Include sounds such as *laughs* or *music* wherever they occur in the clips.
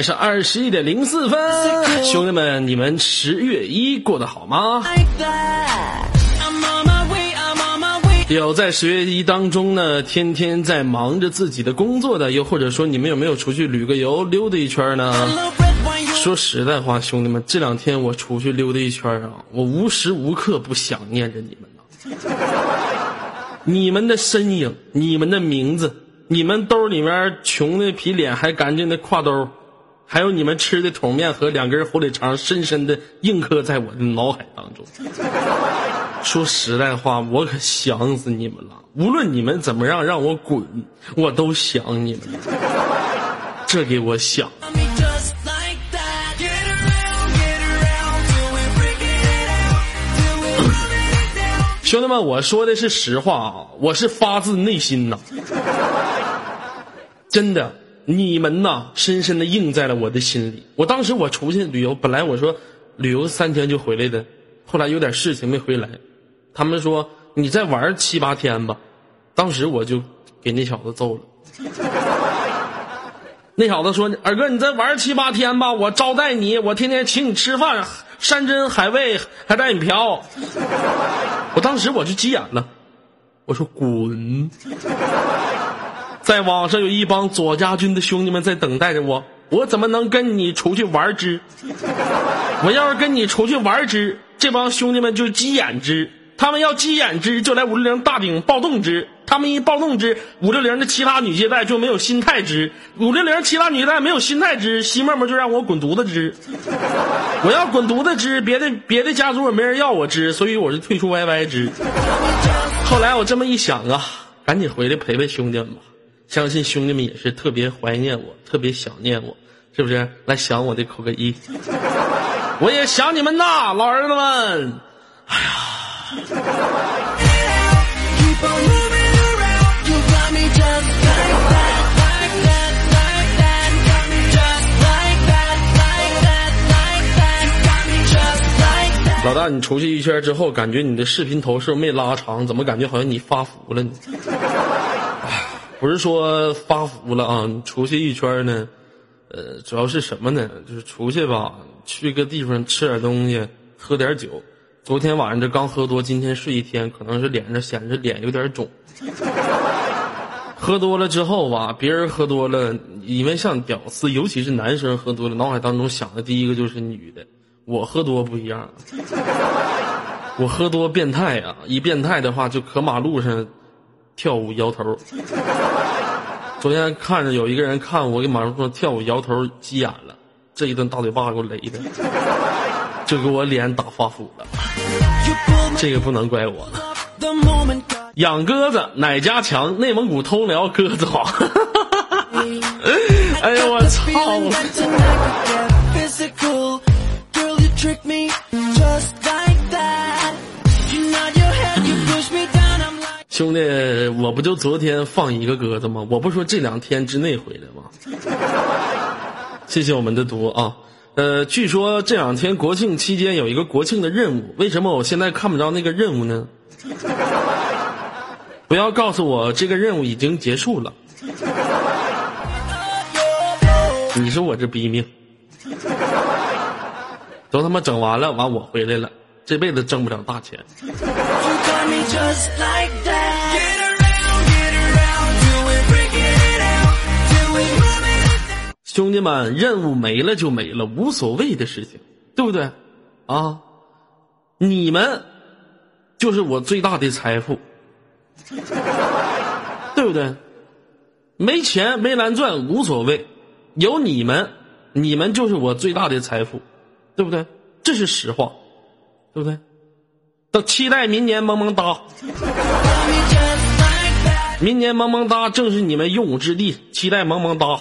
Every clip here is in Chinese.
时间晚上二十一点零四分，兄弟们，你们十月一过得好吗？有在十月一当中呢，天天在忙着自己的工作的，又或者说你们有没有出去旅个游、溜达一圈呢？说实在话，兄弟们，这两天我出去溜达一圈啊，我无时无刻不想念着你们呢。你们的身影，你们的名字，你们兜里面穷的比脸还干净的挎兜，还有你们吃的桶面和两根火腿肠，深深的印刻在我的脑海当中。说实在话，我可想死你们了。无论你们怎么样让我滚，我都想你们。这给我想。兄弟们，我说的是实话啊，我是发自内心呐，真的，你们呐，深深的印在了我的心里。我当时我出去旅游，本来我说旅游三天就回来的，后来有点事情没回来，他们说你再玩七八天吧，当时我就给那小子揍了。*laughs* 那小子说：“二哥，你再玩七八天吧，我招待你，我天天请你吃饭，山珍海味，还带你嫖。*laughs* ”我当时我就急眼了，我说滚！在网上有一帮左家军的兄弟们在等待着我，我怎么能跟你出去玩之？*laughs* 我要是跟你出去玩之，这帮兄弟们就急眼之，他们要急眼之就来五六零大顶暴动之，他们一暴动之，五六零的其他女接待就没有心态之，五六零其他女接待没有心态之，西妹妹就让我滚犊子之。*laughs* 我要滚犊子之，别的别的家族也没人要我之，所以我就退出 YY 之。后来我这么一想啊，赶紧回来陪陪兄弟们吧。相信兄弟们也是特别怀念我，特别想念我，是不是？来想我的扣个一。我也想你们呐，老儿子们。哎呀。老大，你出去一圈之后，感觉你的视频头是不是没拉长？怎么感觉好像你发福了呢？不是说发福了啊，出去一圈呢，呃，主要是什么呢？就是出去吧，去个地方吃点东西，喝点酒。昨天晚上这刚喝多，今天睡一天，可能是脸上显着脸有点肿。喝多了之后吧，别人喝多了，因为像屌丝，尤其是男生喝多了，脑海当中想的第一个就是女的。我喝多不一样，我喝多变态啊！一变态的话，就可马路上跳舞摇头。昨天看着有一个人看我给马路上跳舞摇头，急眼了，这一顿大嘴巴给我雷的，就给我脸打发福了。这个不能怪我。养鸽子哪家强？内蒙古通辽鸽子好。*laughs* 哎呦我操！兄弟，我不就昨天放一个鸽子吗？我不说这两天之内回来吗？*laughs* 谢谢我们的毒啊，呃，据说这两天国庆期间有一个国庆的任务，为什么我现在看不着那个任务呢？*laughs* 不要告诉我这个任务已经结束了，*laughs* 你说我这逼命。都他妈整完了，完我回来了，这辈子挣不了大钱。兄弟们，任务没了就没了，无所谓的事情，对不对？啊，你们就是我最大的财富，*laughs* 对不对？没钱没蓝钻无所谓，有你们，你们就是我最大的财富。对不对？这是实话，对不对？都期待明年萌萌哒，明年萌萌哒正是你们用武之地，期待萌萌哒。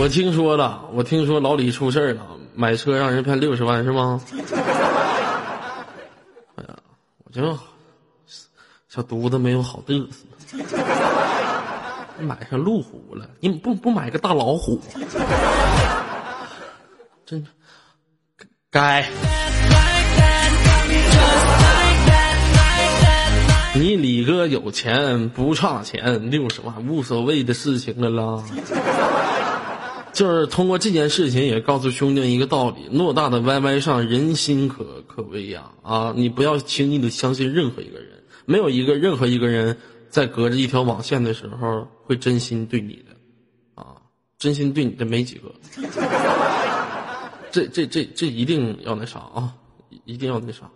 我听说了，我听说老李出事了，买车让人骗六十万是吗？哎呀，我就小犊子没有好嘚瑟。买上路虎了，你不不买个大老虎？真该。你李哥有钱不差钱，六十万无所谓的事情了啦。*laughs* 就是通过这件事情，也告诉兄弟们一个道理：偌大的 YY 上，人心可可畏呀！啊，你不要轻易的相信任何一个人，没有一个任何一个人在隔着一条网线的时候会真心对你的，啊，真心对你的没几个。*laughs* 这这这这一定要那啥啊，一定要那啥。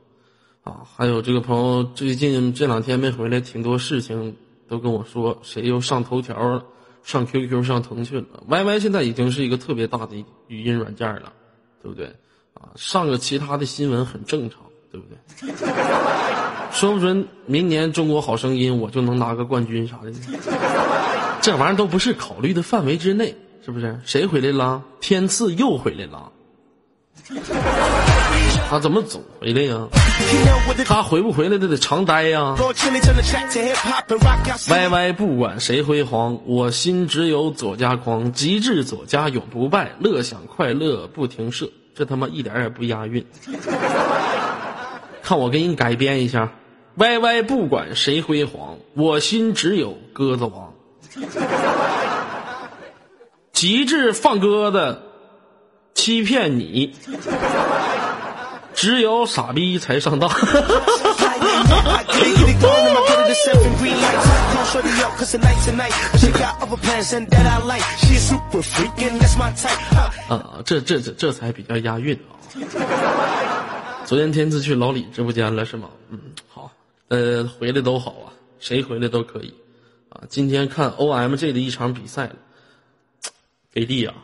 啊，还有这个朋友最近这两天没回来，挺多事情都跟我说，谁又上头条了，上 QQ 上腾讯了。YY 现在已经是一个特别大的语音软件了，对不对？啊，上个其他的新闻很正常，对不对？*laughs* 说不准明年中国好声音我就能拿个冠军啥的，这玩意儿都不是考虑的范围之内，是不是？谁回来了？天赐又回来了。他怎么总回来呀？他回不回来都得常待呀。Y Y 不管谁辉煌，我心只有左家狂，极致左家永不败，乐享快乐不停射。这他妈一点也不押韵。看我给你改编一下：Y Y 不管谁辉煌，我心只有鸽子王。极致放鸽子，欺骗你。只有傻逼才上当。*laughs* 啊，这这这这才比较押韵啊！昨天天赐去老李直播间了是吗？嗯，好，呃，回来都好啊，谁回来都可以啊。今天看 OMG 的一场比赛了，给力啊！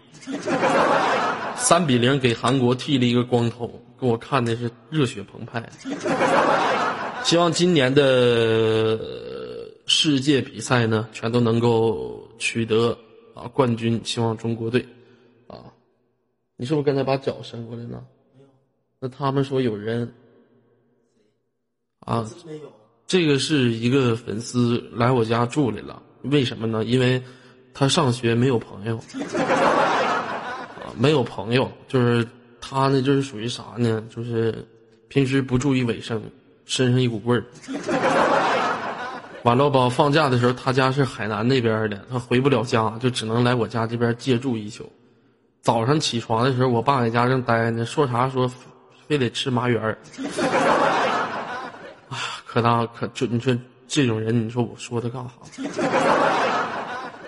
三比零给韩国剃了一个光头。给我看的是热血澎湃，希望今年的世界比赛呢，全都能够取得啊冠军。希望中国队啊，你是不是刚才把脚伸过来了？那他们说有人啊，这个是一个粉丝来我家住来了，为什么呢？因为他上学没有朋友 *laughs* 啊，没有朋友就是。他呢，就是属于啥呢？就是平时不注意卫生，身上一股味儿。完了吧，放假的时候，他家是海南那边的，他回不了家，就只能来我家这边借住一宿。早上起床的时候，我爸在家正待呢，说啥说，非得吃麻圆儿。啊，可大可就你说这种人，你说我说他干啥？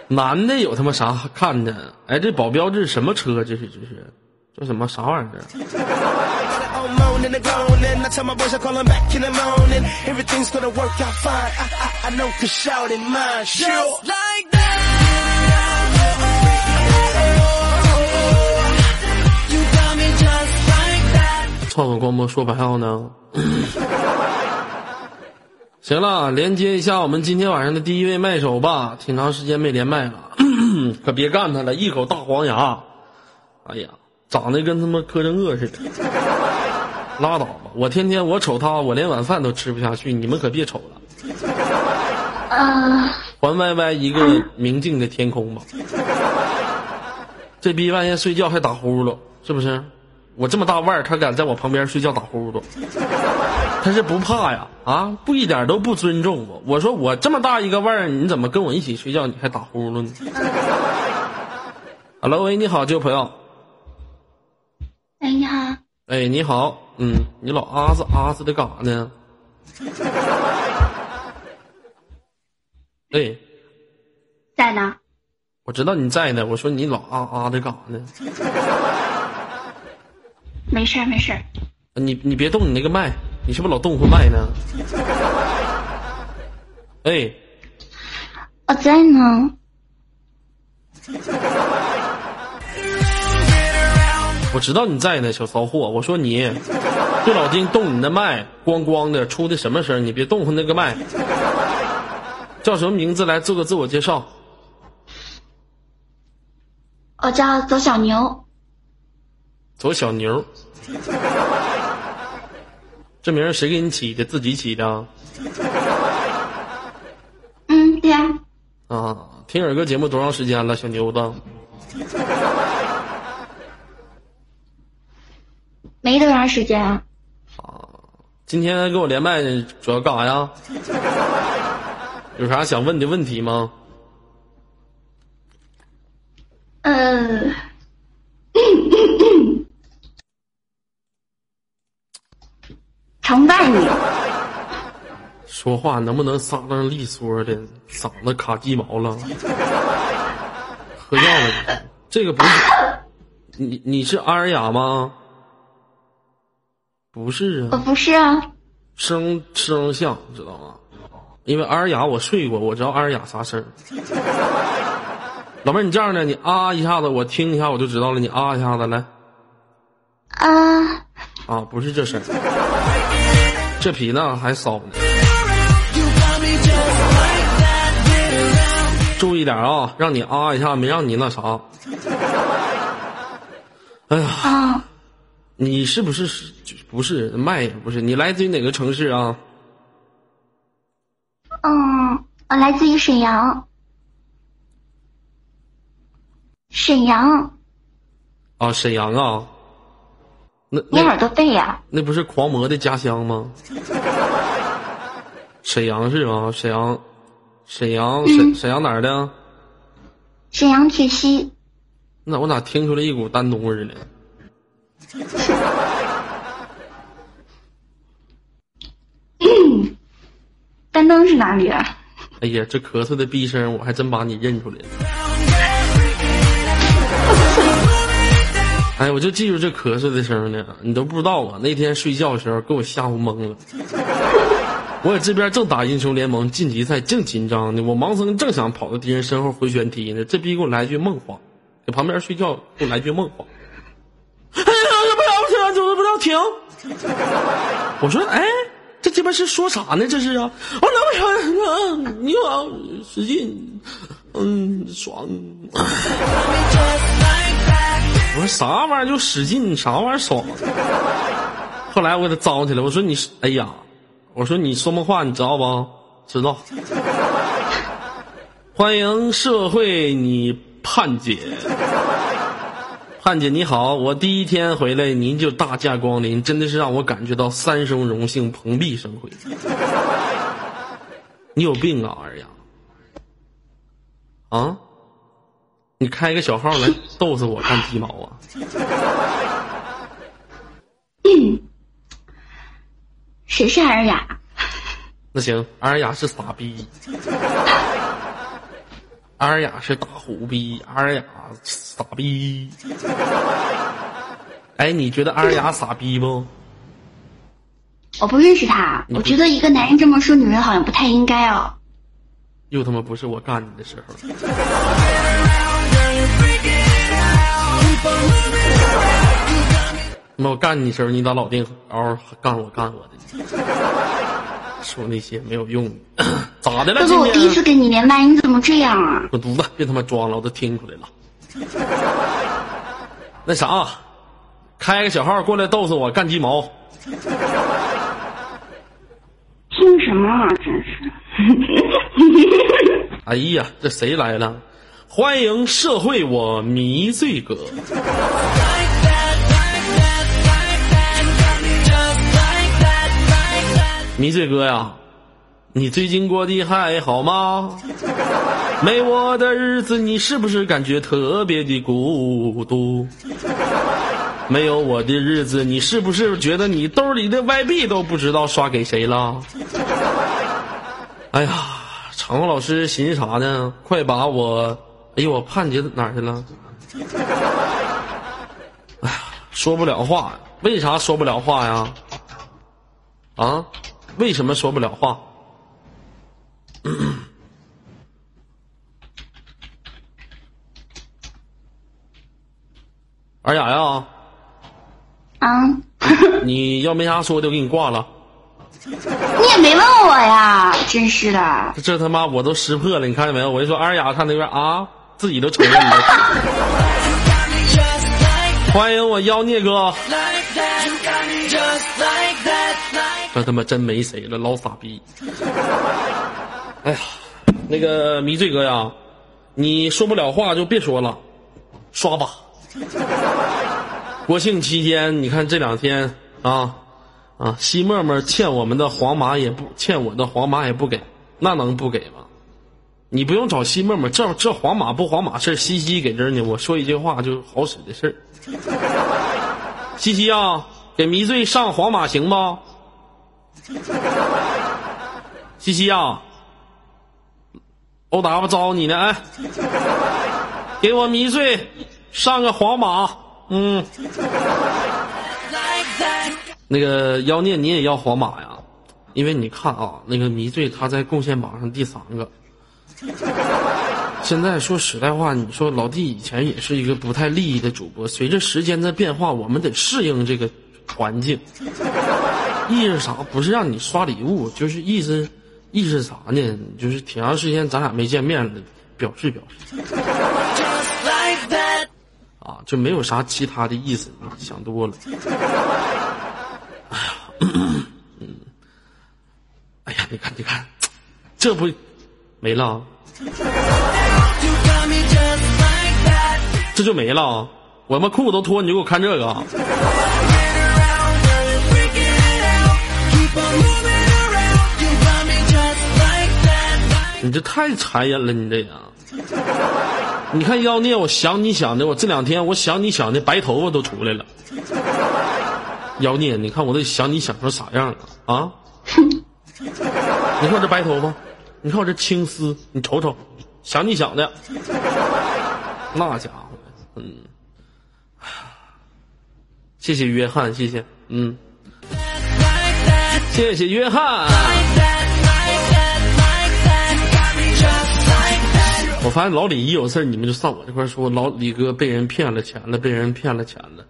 男的有他妈啥看的？哎，这保镖这是什么车？这是这是。这什么啥玩意儿？创作光波说白话呢？*coughs* 行了，连接一下我们今天晚上的第一位麦手吧。挺长时间没连麦了，*coughs* 可别干他了，一口大黄牙。哎呀！长得跟他妈柯震恶似的，拉倒吧！我天天我瞅他，我连晚饭都吃不下去。你们可别瞅了。啊！还 Y Y 一个明净的天空吧。这逼半夜睡觉还打呼噜，是不是？我这么大腕儿，他敢在我旁边睡觉打呼噜，他是不怕呀？啊，不一点都不尊重我。我说我这么大一个腕儿，你怎么跟我一起睡觉，你还打呼噜呢？*laughs* Hello，喂，你好，这位朋友。哎，你好。哎，你好。嗯，你老啊子啊子的干啥呢？*laughs* 哎，在呢。我知道你在呢。我说你老啊啊的干啥呢？*laughs* 没事儿，没事儿。你你别动你那个麦，你是不是老动会麦呢？*laughs* 哎，我在呢。我知道你在呢，小骚货。我说你，这老丁动你的麦，咣咣的出的什么声？你别动他那个麦。叫什么名字？来做个自我介绍。我叫左小牛。左小牛。这名谁给你起的？自己起的？嗯，对呀。啊，听耳哥节目多长时间了，小牛子？没多长时间啊，今天跟我连麦主要干啥呀？有啥想问的问题吗？呃，崇拜你。说话能不能撒楞利索的？嗓子卡鸡毛了，喝药了？这个不是你？你是阿尔雅吗？不是啊我啊，不是啊，声声像知道吗？因为阿尔雅我睡过，我知道阿尔雅啥声儿。老妹儿，你这样的，你啊一下子，我听一下我就知道了。你啊一下子来啊，啊，不是这声儿，这比那还骚呢。注意点啊，让你啊一下，没让你那啥。哎呀，啊，你是不是是不是麦不是？你来自于哪个城市啊？嗯，我来自于沈阳，沈阳，啊，沈阳啊。那那你耳朵背呀、那不是狂魔的家乡吗？*laughs* 沈阳是吗？沈阳，沈阳，沈沈阳哪儿的？沈阳铁西，那我咋听出来一股丹东味儿呢？*laughs* 丹东是哪里啊？哎呀，这咳嗽的逼声，我还真把你认出来了。*laughs* 哎，我就记住这咳嗽的声呢，你都不知道啊！那天睡觉的时候给我吓唬懵了。我在这边正打英雄联盟晋级赛，正紧张呢，我盲僧正想跑到敌人身后回旋踢呢，这逼给我来句梦话，在旁边睡觉给我来句梦话。哎 *laughs* 呀，不要停，就是不要停！我说，哎，这鸡巴是说啥呢？这是啊！我能不能，你好使劲，嗯，爽。我说啥玩意儿就使劲，啥玩意儿爽？后来我给他招起来，我说你，哎呀，我说你说梦话你知道不？知道。欢迎社会你盼姐，盼姐你好，我第一天回来您就大驾光临，真的是让我感觉到三生荣幸，蓬荜生辉。你有病啊，二丫？啊？你开个小号来逗死我干鸡毛啊？谁是尔雅？那行，阿尔雅是傻逼，阿尔雅是大虎逼，阿尔雅傻逼。哎，你觉得阿尔雅傻逼不？我不认识他，我觉得一个男人这么说女人好像不太应该哦。又他妈不是我干你的时候。那我干你的时候，你咋老定嗷嗷干我干我的？说那些没有用的，*clears throat* 咋的了？今哥哥，我第一次天跟你连麦，你怎么这样啊？滚犊子！别他妈装了，我都听出来了。*laughs* 那啥，开个小号过来逗死我干鸡毛。听什么啊？真是。*laughs* 哎呀，这谁来了？欢迎社会我迷醉哥。迷醉哥呀，你最近过得还好吗？没我的日子，你是不是感觉特别的孤独？没有我的日子，你是不是觉得你兜里的外币都不知道刷给谁了？哎呀，场控老师寻思啥呢？快把我，哎呦，我盼姐哪去了？哎呀，说不了话，为啥说不了话呀？啊，为什么说不了话？*coughs* 二雅呀，啊，*laughs* 你要没啥说的，我给你挂了。你也没问我呀，真是的。这他妈我都识破了，你看见没有？我就说二雅看那边啊，自己都承认了。*laughs* 欢迎我妖孽哥，这他妈真没谁了，老傻逼。哎呀，那个迷醉哥呀，你说不了话就别说了，刷吧。国庆期间，你看这两天啊，啊，西沫沫欠我们的黄马也不欠我的黄马也不给，那能不给吗？你不用找西沫沫，这这黄马不黄马事西西给这儿呢。我说一句话就好使的事儿。*laughs* 西西啊，给迷醉上黄马行不？西西呀，欧达巴招你呢，哎，给我迷醉上个皇马，嗯。那个妖孽，你也要皇马呀？因为你看啊，那个迷醉他在贡献榜上第三个。现在说实在话，你说老弟以前也是一个不太利益的主播，随着时间的变化，我们得适应这个环境。意思啥？不是让你刷礼物，就是意思意思啥呢？就是挺长时间咱俩没见面了，表示表示。啊，就没有啥其他的意思，想多了。哎呀，嗯，哎呀，你看，你看，这不没了，这就没了。我他妈裤子都脱，你就给我看这个。你这太残忍了，你这样。你看妖孽，我想你想的，我这两天我想你想的白头发都出来了。妖孽，你看我这想你想成啥样了啊？你看我这白头发，你看我这青丝，你瞅瞅，想你想的，那家伙，嗯，谢谢约翰，谢谢，嗯，谢谢约翰。我发现老李一有事你们就上我这块说老李哥被人骗了钱了，被人骗了钱了。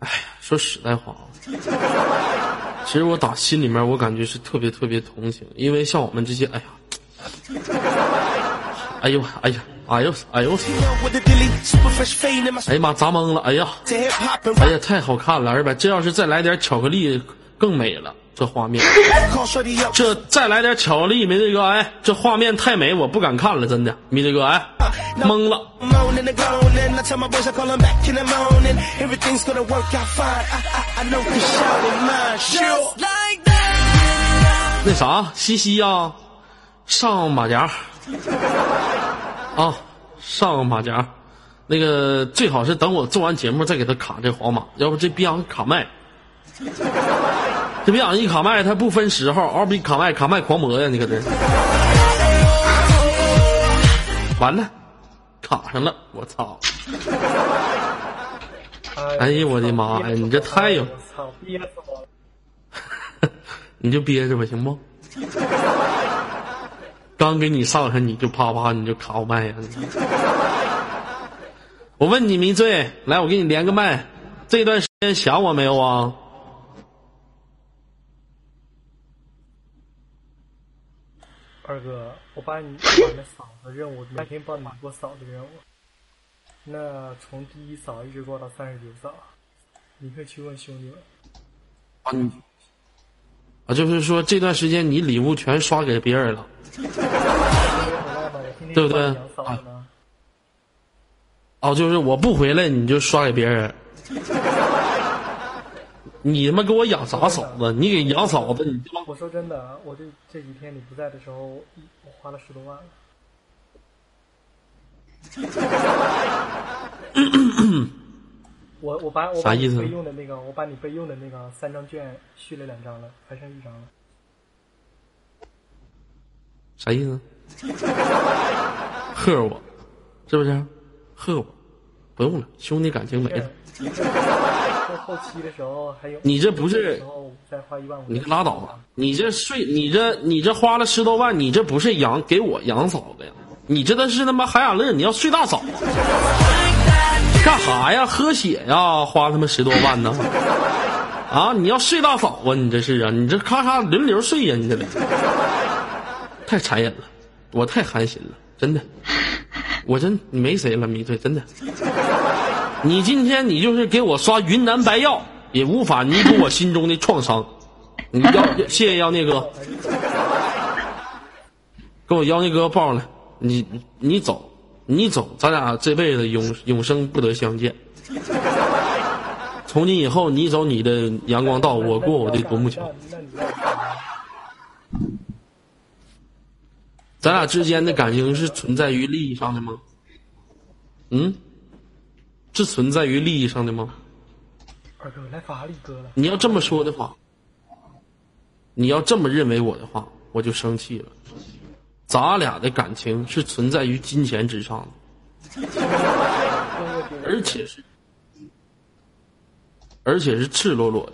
哎呀，说实在话啊。其实我打心里面，我感觉是特别特别同情，因为像我们这些，哎呀，哎呦，哎呀，哎呦，哎呦，哎呀妈，砸懵了，哎呀，哎呀，太好看了，二百，这要是再来点巧克力，更美了，这画面，*laughs* 这再来点巧克力，米队哥，哎，这画面太美，我不敢看了，真的，米队哥，哎，懵了。那啥，西西呀，上马甲啊，上马甲，那个最好是等我做完节目再给他卡这黄马，要不这逼样卡麦，这逼养一卡麦，他不分时候，二逼卡麦卡麦狂魔呀，你搁这，完了，卡上了，我操！哎呀，我的妈呀！你这太有，*laughs* 你就憋着吧，行不？*laughs* 刚给你上上，你就啪啪，你就卡我麦呀！我问你，迷醉，来，我给你连个麦，这段时间想我没有啊？二哥，我把你 *laughs* 把那嫂子任务每天帮你过嫂子任务。那从第一扫一直过到三十九扫，你可以去问兄弟们。嗯，啊，就是说这段时间你礼物全刷给别人了，*laughs* 对不对？哦，就是我不回来你就刷给别人，*laughs* 你他妈给我养啥嫂子？你给养嫂子，你我说真的，我这这几天你不在的时候，我花了十多万了。我我把我把你备用的那个，我把你备用的那个三张券续了两张了，还剩一张了。啥意思？贺我，是不是？贺我，不用了，兄弟感情没了。后期的时候还有。你这不是？再花一万五。你拉倒吧！你这睡，你这你这花了十多万，你这不是养给我养嫂子呀？你这都是他妈海雅乐，你要睡大嫂，干哈呀？喝血呀？花他妈十多万呢？啊！你要睡大嫂啊？你这是啊？你这咔咔轮流睡呀？你这太残忍了，我太寒心了，真的，我真你没谁了，迷醉，真的。你今天你就是给我刷云南白药，也无法弥补我心中的创伤。*laughs* 你要谢谢妖孽哥，给我妖孽哥抱上来。你你走，你走，咱俩这辈子永永生不得相见。从今以后你走你的阳光道，我过我的独木桥。咱俩之间的感情是存在于利益上的吗？嗯，是存在于利益上的吗？二哥来法力哥了，你要这么说的话，你要这么认为我的话，我就生气了。咱俩的感情是存在于金钱之上的，*laughs* 而且是，而且是赤裸裸的。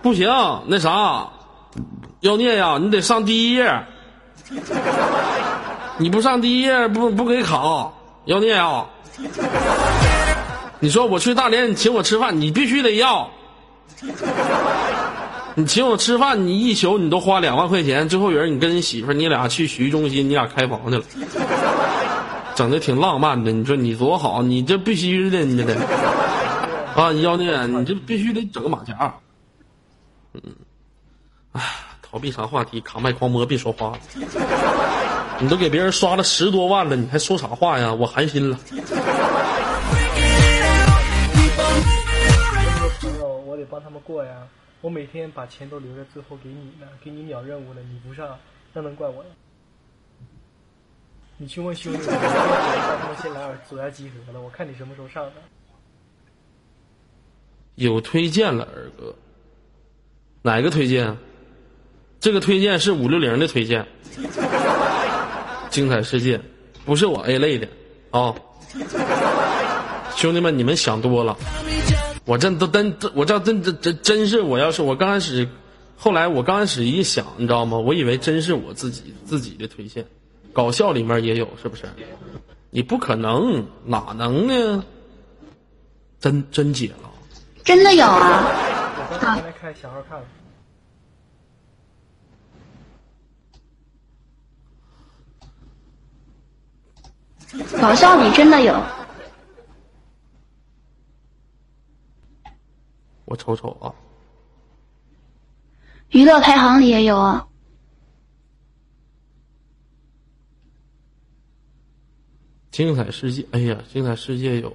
不行，那啥，妖孽呀，你得上第一页。你不上第一页，不不给考，妖孽啊！*laughs* 你说我去大连，你请我吃饭，你必须得要。你请我吃饭，你一宿你都花两万块钱，最后有人你跟你媳妇儿，你俩去洗浴中心，你俩开房去了，整的挺浪漫的。你说你多好，你这必须的，*laughs* 你这得啊，妖孽，你这必须得整个马甲。嗯，哎，逃避啥话题？卡麦狂魔别说话了。你都给别人刷了十多万了，你还说啥话呀？我寒心了。朋友，我得帮他们过呀。我每天把钱都留在最后给你呢，给你秒任务了，你不上，那能怪我呀？你去问兄弟们，让他们先来尔左下集合了，我看你什么时候上的。有推荐了，二哥。哪个推荐？这个推荐是五六零的推荐。精彩世界，不是我 A 类的啊！兄弟们，你们想多了。我这都真，我这真真真真是，我要是我刚开始，后来我刚开始一想，你知道吗？我以为真是我自己自己的推荐，搞笑里面也有，是不是？你不可能，哪能呢？真真解了，真的有啊！我刚才开小号看了。搞笑里真的有，我瞅瞅啊，娱乐排行里也有啊。精彩世界，哎呀，精彩世界有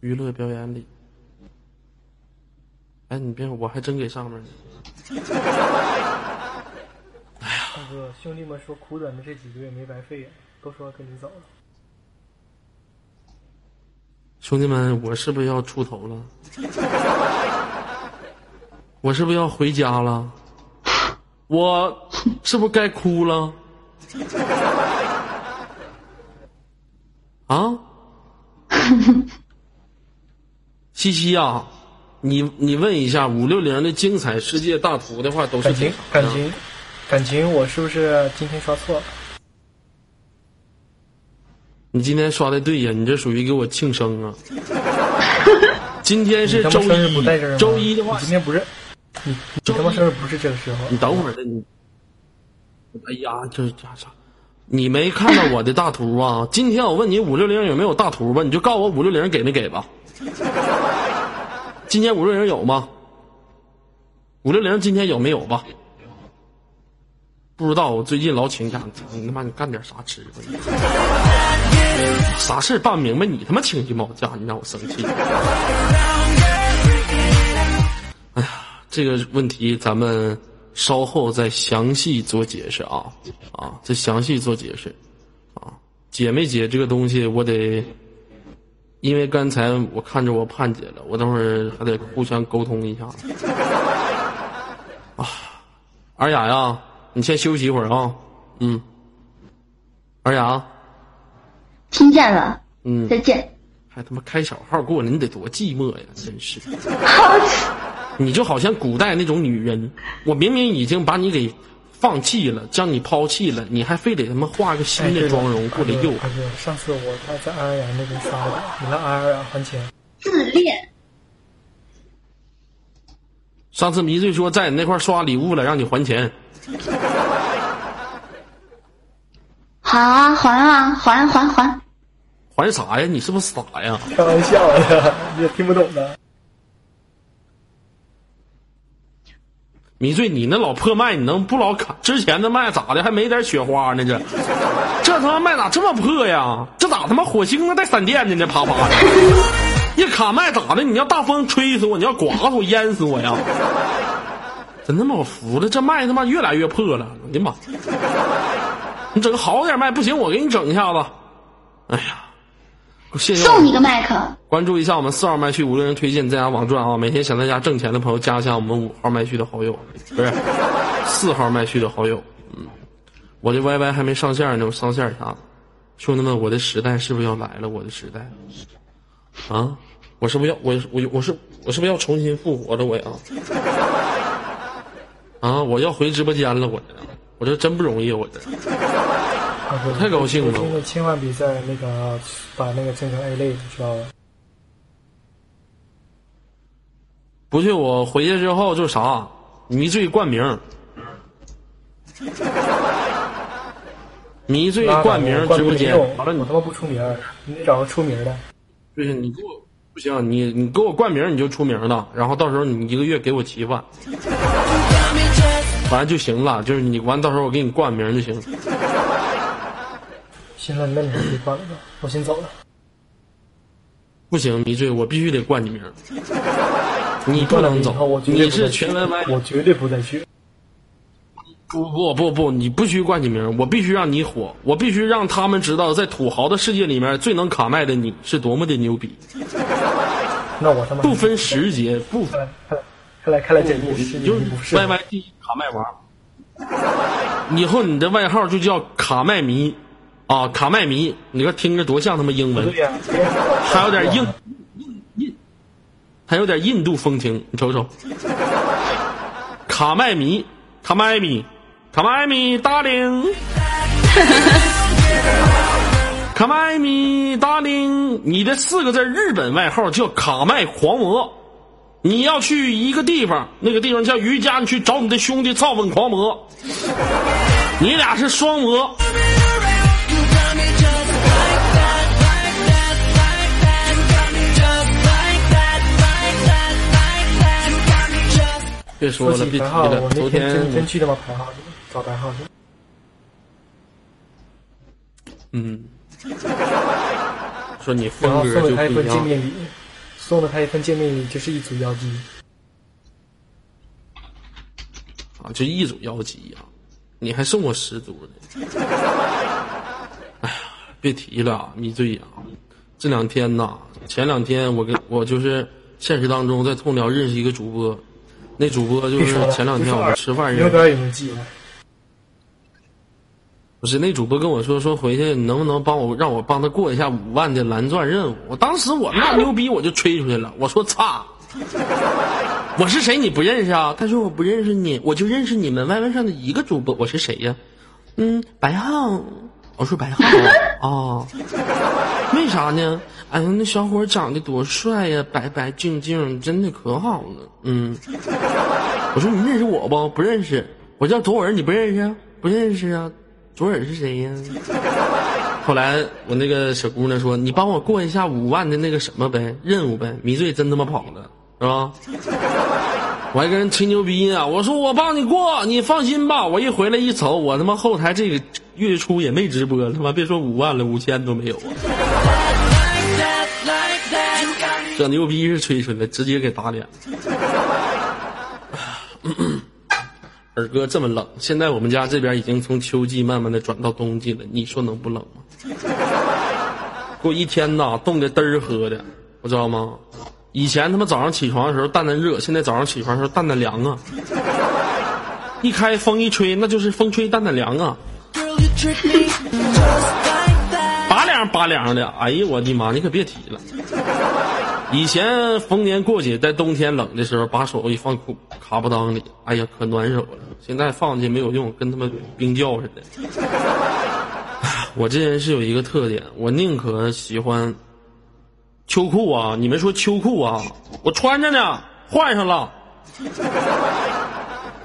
娱乐表演里。哎，你别，我还真给上面呢。哎呀大哥，兄弟们说苦短的这几个月没白费呀，都说跟你走了。兄弟们，我是不是要出头了？*laughs* 我是不是要回家了？我是不是该哭了？啊？*laughs* 西西啊，你你问一下五六零的精彩世界大图的话，都是感情感情感情，我是不是今天刷错了？你今天刷的对呀，你这属于给我庆生啊！*laughs* 今天是周你他妈生日不在这儿一，周一的话，今天不是你你他妈生日不是这个时候？你等会儿的你。哎呀，这这啥？你没看到我的大图啊？今天我问你五六零有没有大图吧？你就告诉我五六零给没给吧？*laughs* 今天五六零有吗？五六零今天有没有吧？不知道，我最近老请假，你他妈你干点啥吃吧？啥事儿办不明白，你他妈请鸡毛假，你让我生气。哎呀，这个问题咱们稍后再详细做解释啊啊，再详细做解释啊，解没解这个东西，我得，因为刚才我看着我盼姐了，我等会儿还得互相沟通一下啊。尔雅呀，你先休息一会儿啊，嗯，尔雅，听见了，嗯，再见。还他妈开小号过来，你得多寂寞呀！真是，好，你就好像古代那种女人，我明明已经把你给放弃了，将你抛弃了，你还非得他妈画个新的妆容过来诱上次我他在安安阳那边刷的，你让安安阳还钱。自恋。上次迷醉说在你那块刷礼物了，让你还钱。好啊，还啊，还还还。还啥呀？你是不是傻呀？开玩笑呀，你也听不懂的。迷醉，你那老破麦，你能不老卡？之前的麦咋的？还没点雪花呢？这 *laughs* 这他妈麦咋这么破呀？这咋他妈火星子带闪电的呢？啪啪的，*laughs* 一卡麦咋的？你要大风吹死我，你要刮死我，淹死我呀！*laughs* 真他妈我服了，这麦他妈越来越破了！我的妈！你整个好点麦不行，我给你整一下子。哎呀，谢谢送你个麦克。关注一下我们四号麦序无论人推荐在家网赚啊！每天想在家挣钱的朋友加一下我们五号麦序的好友，不是四号麦序的好友。嗯，我这 YY 还没上线呢，我上线一下子。兄弟们，我的时代是不是要来了？我的时代啊！我是不是要我我我是我是不是要重新复活了？我呀啊！我要回直播间了，我这我这真不容易，我这。太高兴了我真的千万别在那个把那个整成 A 类，知道吧？不去，我回去之后就啥迷醉冠名，迷醉冠名直播间。完了，你他妈不出名，你得找个出名的。不行，你给我不行，你你给我冠名你就出名了，然后到时候你一个月给我七万，*laughs* 反正就行了，就是你完到时候我给你冠名就行。行了，那你还别管了吧，我先走了。不行，迷醉，我必须得冠你名，*laughs* 你不能走，你是全 YY。我绝对不再去。不不不不，你不许冠你名，我必须让你火，我必须让他们知道，在土豪的世界里面最能卡麦的你是多么的牛逼，*laughs* 那我他妈不分时节，不看来看来看来看来这个世界就是你不是。YY 第一卡麦王，以后你的外号就叫卡麦迷，啊，卡麦迷，你说听着多像他妈英文对，呀，还有点印印印，还有点印度风情，你瞅瞅，卡麦迷，卡麦迷，卡麦迷，darling。卡麦米达令，*laughs* 你的四个字日本外号叫卡麦狂魔。你要去一个地方，那个地方叫瑜伽，你去找你的兄弟造粪狂魔。你俩是双魔。别说了，别提了我。那昨天真真，去他妈排号去了，找排号去了。嗯，*laughs* 说你然风格后送了就不一样。他一份见面礼，送了他一份见面礼，就是一组妖姬。啊，就一组妖姬呀、你还送我十组呢。哎呀，别提了，迷醉呀、这两天呐，前两天我跟我就是现实当中在通辽认识一个主播，那主播就是前两天我们吃饭你有认识，点记？不是那主播跟我说说回去你能不能帮我让我帮他过一下五万的蓝钻任务？我当时我那牛逼我就吹出去了，我说操！*laughs* 我是谁你不认识啊？他说我不认识你，我就认识你们 YY 上的一个主播，我是谁呀？嗯，白浩。我说白浩啊、哦为啥呢？哎呀，那小伙长得多帅呀，白白净净，真的可好了。嗯，我说你认识我不？不认识。我叫左耳，你不认识？不认识啊。左耳是谁呀？*laughs* 后来我那个小姑娘说：“你帮我过一下五万的那个什么呗，任务呗。”迷醉真他妈跑了，是吧？我还跟人吹牛逼呢，我说我帮你过，你放心吧。我一回来一瞅，我他妈后台这个月初也没直播，他妈别说五万了，五千都没有。这牛逼是吹出来，直接给打脸了。二哥这么冷，现在我们家这边已经从秋季慢慢的转到冬季了，你说能不冷吗？给我一天呐，冻得嘚儿喝的，我知道吗？以前他妈早上起床的时候淡淡热，现在早上起床的时候淡淡凉啊。一开风一吹，那就是风吹淡淡凉啊。拔凉拔凉的，哎呀我的妈，你可别提了。以前逢年过节在冬天冷的时候，把手一放裤卡布裆里，哎呀可暖手了。现在放进去没有用，跟他妈冰窖似的。我这人是有一个特点，我宁可喜欢秋裤啊！你们说秋裤啊？我穿着呢，换上了。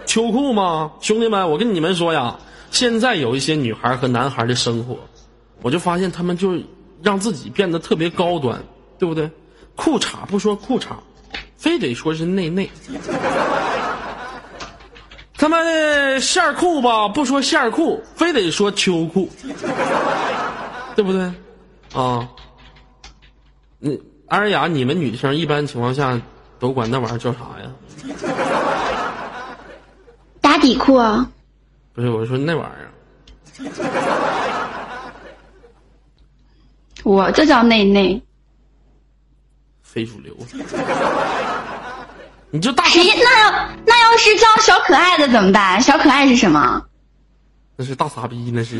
秋裤吗？兄弟们，我跟你们说呀，现在有一些女孩和男孩的生活，我就发现他们就让自己变得特别高端，对不对？裤衩不说裤衩，非得说是内内。他妈的线裤吧，不说线裤，非得说秋裤，对不对？啊，那尔雅，你们女生一般情况下都管那玩意儿叫啥呀？*laughs* 打底裤啊，不是，我说那玩意儿，*laughs* 我这叫内内。非主流。*laughs* 你就大谁那要那要是叫小可爱的怎么办？小可爱是什么？那是大傻逼，那是。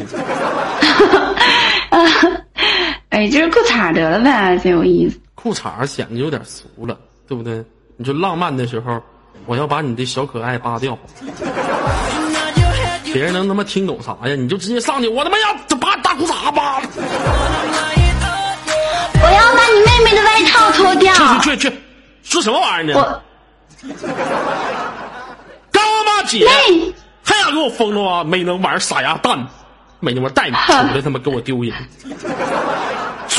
哎，就是裤衩得了呗，真有意思。裤衩显得有点俗了，对不对？你说浪漫的时候，我要把你的小可爱扒掉，别人能他妈听懂啥呀？你就直接上去，我他妈要把你大裤衩扒了。我要把你妹妹的外套脱掉。去去去去，说什么玩意儿呢？我干妈姐妹还想给我封了吗？没能玩傻鸭蛋，没他妈带你出来，*laughs* 他妈给我丢人。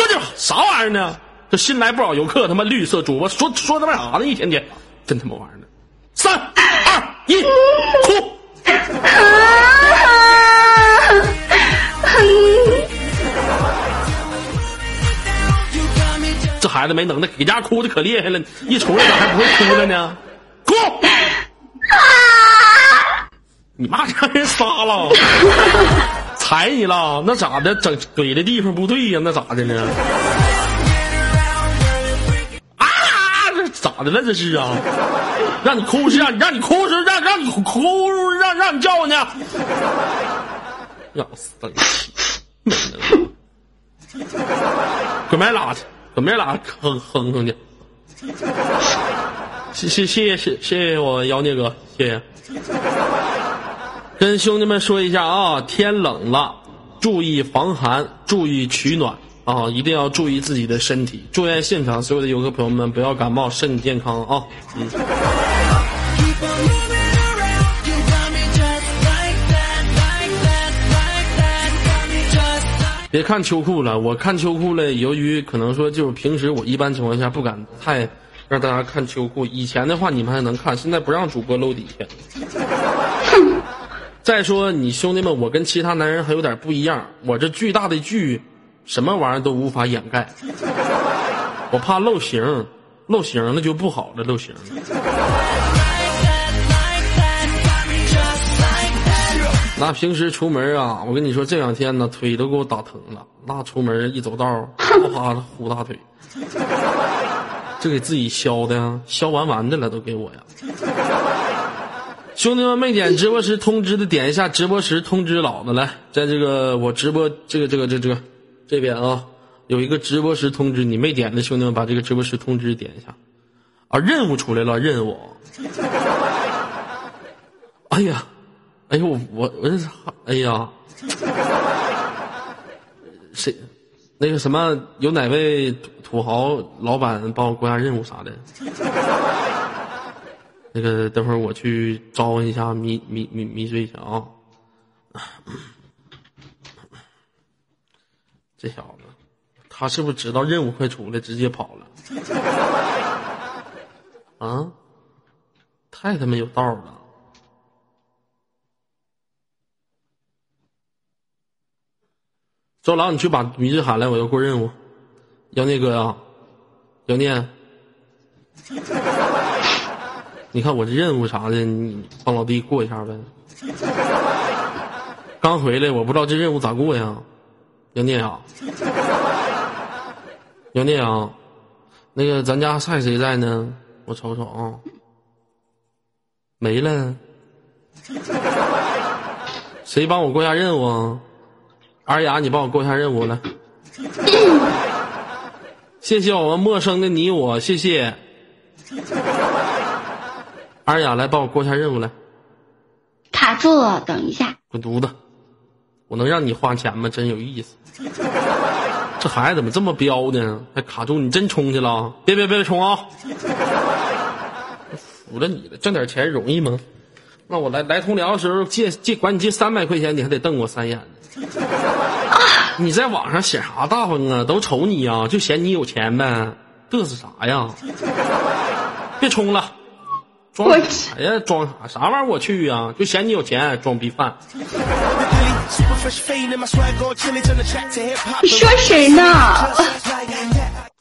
说句啥玩意儿呢？这新来不少游客，他妈绿色主播说说他妈啥呢？一天天，真他妈玩意儿呢！三二一，哭！这孩子没能耐，给家哭的可厉害了，一出来咋还不会哭了呢？哭！你妈让人杀了，踩你了，那咋的？整怼的地方不对呀？那咋的呢？啊！这咋的了？这是啊？让你哭是让让你哭是让让你哭让让你叫唤呢？要生气，没能耐，滚边拉去！搁麦拉哼哼哼去，谢谢谢谢谢谢我妖孽哥，谢谢。跟兄弟们说一下啊，天冷了，注意防寒，注意取暖啊，一定要注意自己的身体。祝愿现场所有的游客朋友们不要感冒，身体健康啊！嗯。别看秋裤了，我看秋裤了。由于可能说，就是平时我一般情况下不敢太让大家看秋裤。以前的话你们还能看，现在不让主播露底下。再说你兄弟们，我跟其他男人还有点不一样，我这巨大的巨，什么玩意儿都无法掩盖。我怕露形，露形了就不好了，露形。那平时出门啊，我跟你说这两天呢，腿都给我打疼了。那出门一走道，啪啪的呼大腿，这给自己削的，削完完的了都给我呀。兄弟们没点直播时通知的，点一下直播时通知老子来，在这个我直播这个这个这这个这边啊，有一个直播时通知，你没点的兄弟们把这个直播时通知点一下。啊，任务出来了，任务。哎呀。哎呦，我我这哎呀，谁那个什么有哪位土豪老板帮我过下任务啥的？那个等会儿我去招呼一下迷迷迷迷醉去啊！这小子，他是不是知道任务快出来，直接跑了？啊，太他妈有道了！周郎，你去把迷之喊来，我要过任务。妖孽哥呀，妖孽，你看我这任务啥的，你帮老弟过一下呗。刚回来，我不知道这任务咋过呀。杨念啊，杨念啊，那个咱家菜谁在呢？我瞅瞅啊，没了。谁帮我过下任务啊？二雅，你帮我过下任务来，*coughs* 谢谢我们陌生的你我，谢谢。二雅，来帮我过一下任务来。卡住了，等一下。滚犊子！我能让你花钱吗？真有意思。这孩子怎么这么彪呢？还卡住？你真冲去了？别别别冲啊！服了你了，挣点钱容易吗？那我来来通辽的时候借借管你借三百块钱，你还得瞪我三眼呢。你在网上显啥大方啊？都瞅你呀，就嫌你有钱呗，嘚瑟啥呀？别充了，装我啥呀？装啥？啥玩意儿？我去呀、就嫌你有钱，装逼犯。你 *laughs* 说谁呢？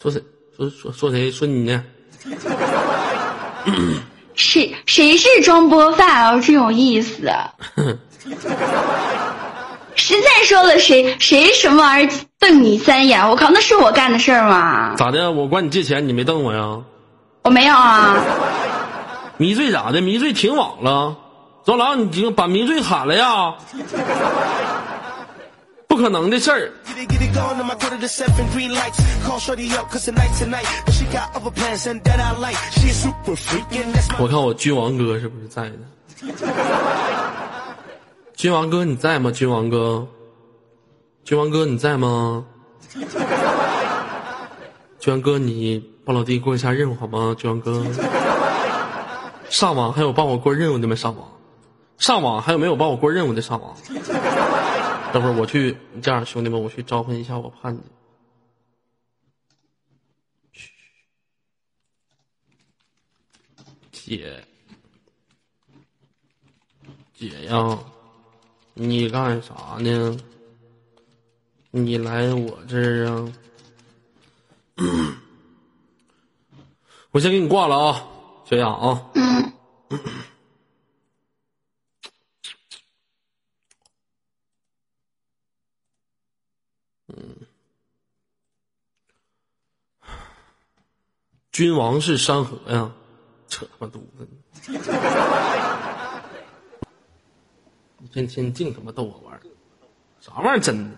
说谁？说说说谁？说你呢？*coughs* 谁谁是装播饭哦？真有意思。*laughs* 实在说了，谁谁什么玩意儿瞪你三眼？我靠，那是我干的事儿吗？咋的？我管你借钱，你没瞪我呀？我没有啊。迷醉咋的？迷醉停网了？周郎，你就把迷醉喊了呀？不可能的事儿。我看我君王哥是不是在呢？君王哥你在吗？君王哥，君王哥你在吗？君王哥，你帮老弟过一下任务好吗？君王哥，上网还有帮我过任务的没上网？上网还有没有帮我过任务的上网？*laughs* 等会儿我去，这样兄弟们，我去召唤一下我叛逆。姐，姐呀，你干啥呢？你来我这儿啊？*coughs* 我先给你挂了啊，小雅啊。嗯，君王是山河呀，扯他妈犊子！一天天净他妈逗我玩儿，啥玩意儿真的？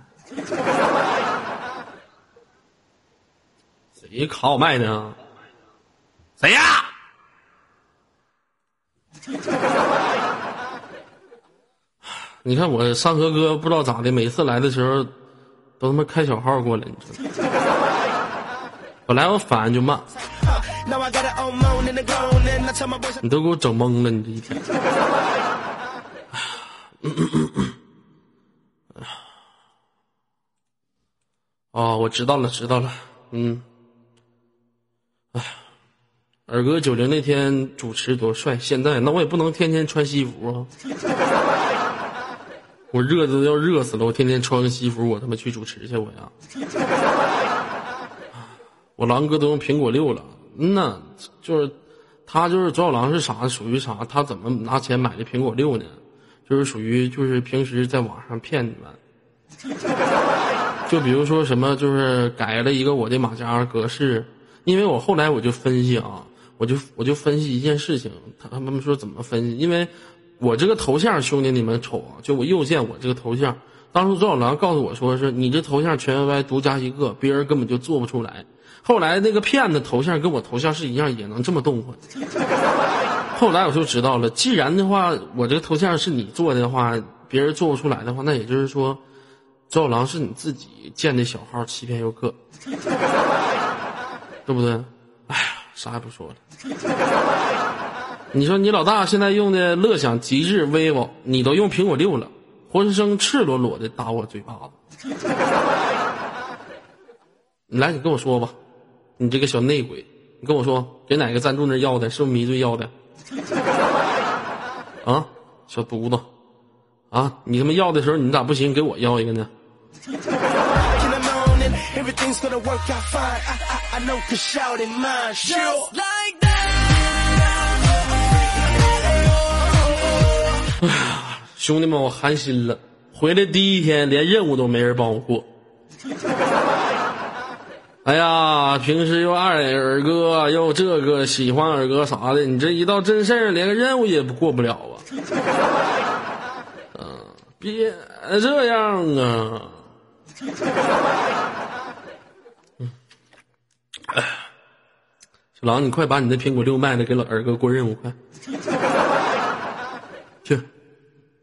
谁卡我麦呢？谁呀？*laughs* 你看我山河哥不知道咋的，每次来的时候都他妈开小号过来，你知道吗？*laughs* 本来我反应就慢，你都给我整懵了，你这一天。哦，我知道了，知道了，嗯。哎，二哥九零那天主持多帅，现在那我也不能天天穿西服啊。*laughs* 我热的都要热死了，我天天穿个西服，我他妈去主持去，我呀。我狼哥都用苹果六了，嗯呐，就是他就是左小狼是啥？属于啥？他怎么拿钱买的苹果六呢？就是属于就是平时在网上骗你们，就比如说什么，就是改了一个我的马甲格式，因为我后来我就分析啊，我就我就分析一件事情，他他们说怎么分析？因为我这个头像，兄弟你们瞅啊，就我右键我这个头像，当初左小狼告诉我说是你这头像全 YY 独家一个，别人根本就做不出来。后来那个骗子头像跟我头像是一样，也能这么动唤。后来我就知道了，既然的话，我这个头像是你做的话，别人做不出来的话，那也就是说，周小狼是你自己建的小号欺骗游客，对不对？哎呀，啥也不说了。*laughs* 你说你老大现在用的乐享、极致、vivo，你都用苹果六了，活生生赤裸裸的打我嘴巴子。*laughs* 你来，你跟我说吧，你这个小内鬼，你跟我说，给哪个赞助那要的？是不是迷醉要的？*laughs* 啊，小犊子，啊，你他妈要的时候你咋不行？给我要一个呢？*sighs* 兄弟们，我寒心了。回来第一天，连任务都没人帮我过。*laughs* 哎呀，平时又爱尔哥，又这个喜欢尔哥啥的，你这一到真事儿，连个任务也不过不了啊！*laughs* 嗯、别这样啊！嗯，哎，小狼，你快把你那苹果六卖了，给老二哥过任务，快！*laughs* 去，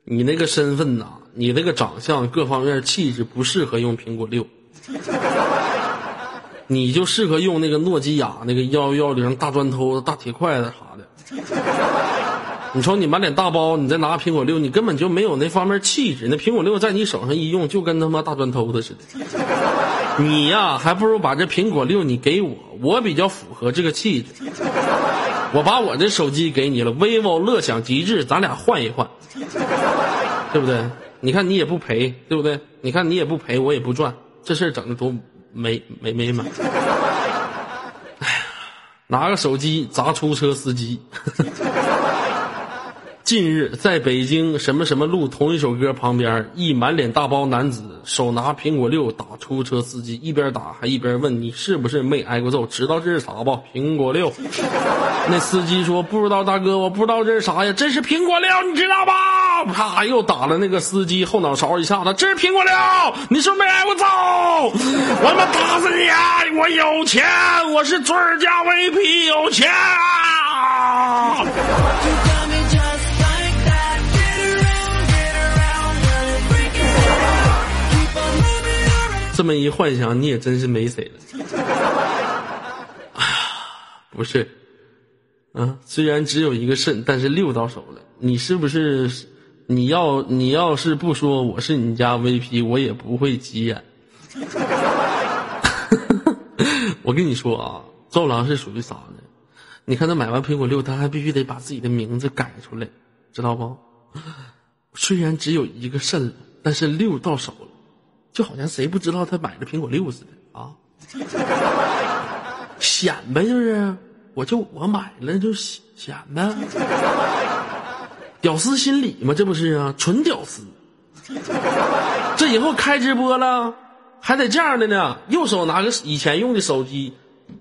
你那个身份呐，你那个长相各方面气质不适合用苹果六。*laughs* 你就适合用那个诺基亚那个幺幺零大砖头、大铁筷子啥的。你瞅你满脸大包，你再拿苹果六，你根本就没有那方面气质。那苹果六在你手上一用，就跟他妈大砖头子似的。*laughs* 你呀，还不如把这苹果六你给我，我比较符合这个气质。*laughs* 我把我的手机给你了，vivo 乐享极致，咱俩换一换，对不对？你看你也不赔，对不对？你看你也不赔，我也不赚，这事儿整的多没没没满。哎呀，拿个手机砸出租车司机。*laughs* 近日，在北京什么什么路同一首歌旁边，一满脸大包男子手拿苹果六打出租车司机，一边打还一边问你是不是没挨过揍？知道这是啥不？苹果六。*laughs* 那司机说不知道，大哥，我不知道这是啥呀？这是苹果六，你知道吧？啪，又打了那个司机后脑勺一下子。这是苹果六，你是不是没挨过揍？我他妈打死你啊！我有钱，我是尊儿加 VP，有钱啊！这么一幻想，你也真是没谁了。哎呀，不是，啊，虽然只有一个肾，但是六到手了。你是不是？你要你要是不说我是你家 VP，我也不会急眼。*laughs* 我跟你说啊，赵狼是属于啥呢？你看他买完苹果六，他还必须得把自己的名字改出来，知道不？虽然只有一个肾，但是六到手了。就好像谁不知道他买的苹果六似的啊，*laughs* 显摆就是，我就我买了就显显摆，屌丝心理嘛，这不是啊，纯屌丝。这以后开直播了，还得这样的呢，右手拿个以前用的手机，